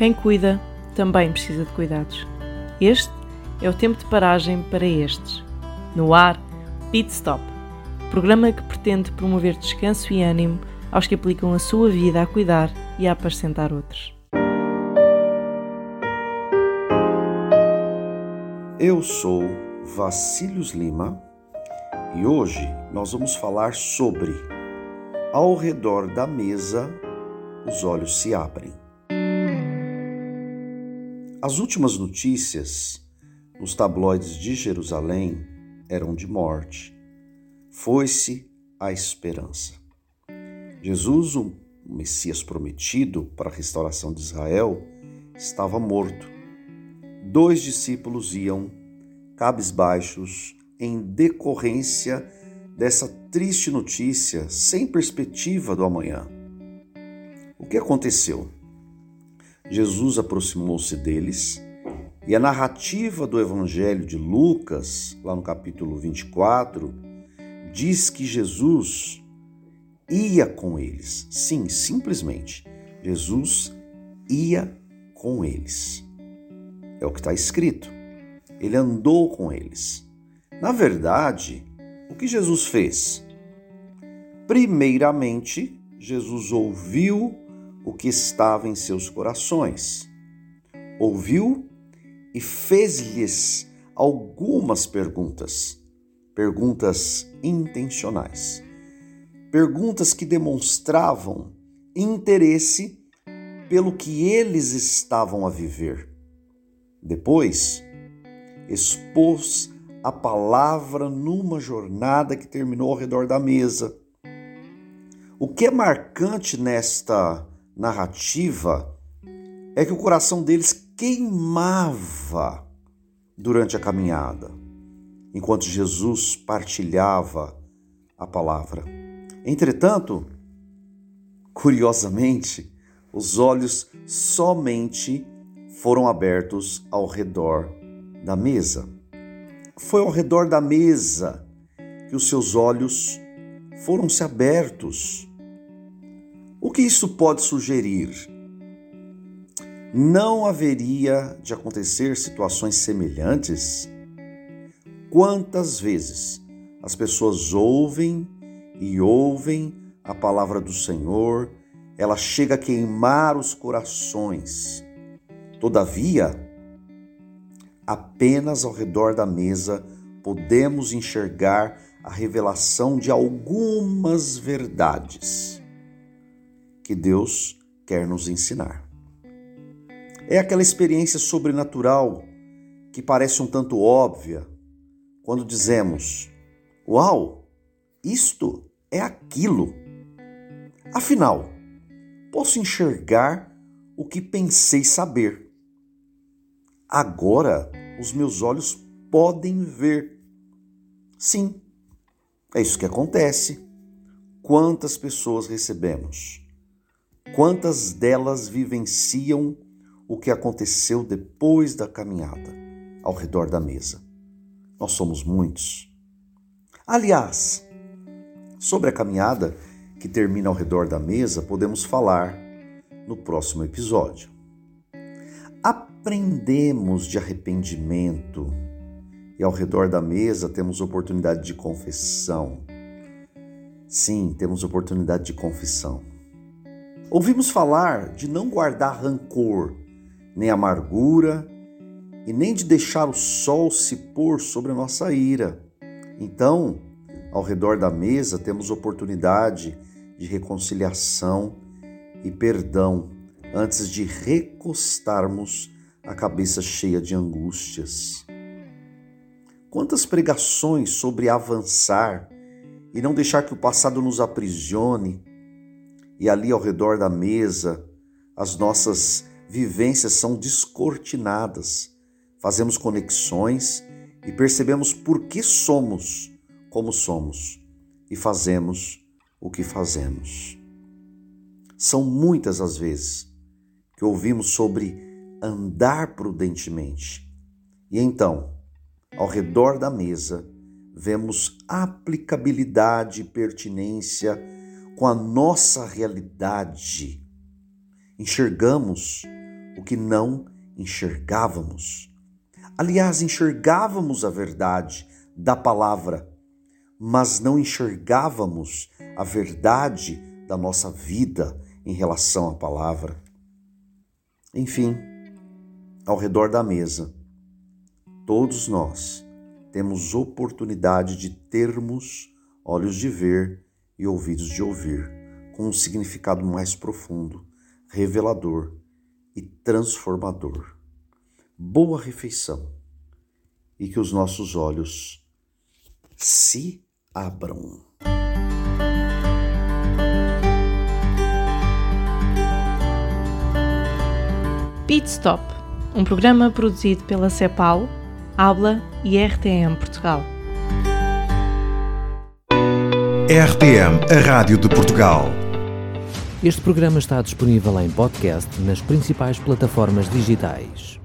Quem cuida também precisa de cuidados. Este é o tempo de paragem para estes. No ar, Pit Stop, programa que pretende promover descanso e ânimo aos que aplicam a sua vida a cuidar e a apacentar outros. Eu sou Vacílios Lima e hoje nós vamos falar sobre Ao redor da mesa os olhos se abrem. As últimas notícias nos tabloides de Jerusalém eram de morte. Foi-se a esperança. Jesus, o Messias prometido para a restauração de Israel, estava morto. Dois discípulos iam cabisbaixos em decorrência dessa triste notícia, sem perspectiva do amanhã. O que aconteceu? Jesus aproximou-se deles e a narrativa do Evangelho de Lucas, lá no capítulo 24, diz que Jesus ia com eles. Sim, simplesmente, Jesus ia com eles. É o que está escrito. Ele andou com eles. Na verdade, o que Jesus fez? Primeiramente, Jesus ouviu o que estava em seus corações. Ouviu e fez-lhes algumas perguntas, perguntas intencionais, perguntas que demonstravam interesse pelo que eles estavam a viver. Depois, expôs a palavra numa jornada que terminou ao redor da mesa. O que é marcante nesta narrativa é que o coração deles queimava durante a caminhada, enquanto Jesus partilhava a palavra. Entretanto, curiosamente, os olhos somente foram abertos ao redor da mesa. Foi ao redor da mesa que os seus olhos foram-se abertos o que isso pode sugerir? Não haveria de acontecer situações semelhantes? Quantas vezes as pessoas ouvem e ouvem a palavra do Senhor, ela chega a queimar os corações. Todavia, apenas ao redor da mesa podemos enxergar a revelação de algumas verdades que Deus quer nos ensinar. É aquela experiência sobrenatural que parece um tanto óbvia quando dizemos: Uau, isto é aquilo. Afinal, posso enxergar o que pensei saber. Agora os meus olhos podem ver. Sim, é isso que acontece. Quantas pessoas recebemos Quantas delas vivenciam o que aconteceu depois da caminhada ao redor da mesa? Nós somos muitos. Aliás, sobre a caminhada que termina ao redor da mesa, podemos falar no próximo episódio. Aprendemos de arrependimento e ao redor da mesa temos oportunidade de confissão. Sim, temos oportunidade de confissão. Ouvimos falar de não guardar rancor, nem amargura, e nem de deixar o sol se pôr sobre a nossa ira. Então, ao redor da mesa, temos oportunidade de reconciliação e perdão antes de recostarmos a cabeça cheia de angústias. Quantas pregações sobre avançar e não deixar que o passado nos aprisione, e ali ao redor da mesa as nossas vivências são descortinadas. Fazemos conexões e percebemos por que somos como somos e fazemos o que fazemos. São muitas as vezes que ouvimos sobre andar prudentemente. E então, ao redor da mesa, vemos aplicabilidade e pertinência com a nossa realidade. Enxergamos o que não enxergávamos. Aliás, enxergávamos a verdade da palavra, mas não enxergávamos a verdade da nossa vida em relação à palavra. Enfim, ao redor da mesa, todos nós temos oportunidade de termos olhos de ver e ouvidos de ouvir, com um significado mais profundo, revelador e transformador. Boa refeição e que os nossos olhos se abram. Pit Stop, um programa produzido pela CEPAL, Habla e RTM Portugal. RTM, a Rádio de Portugal. Este programa está disponível em podcast nas principais plataformas digitais.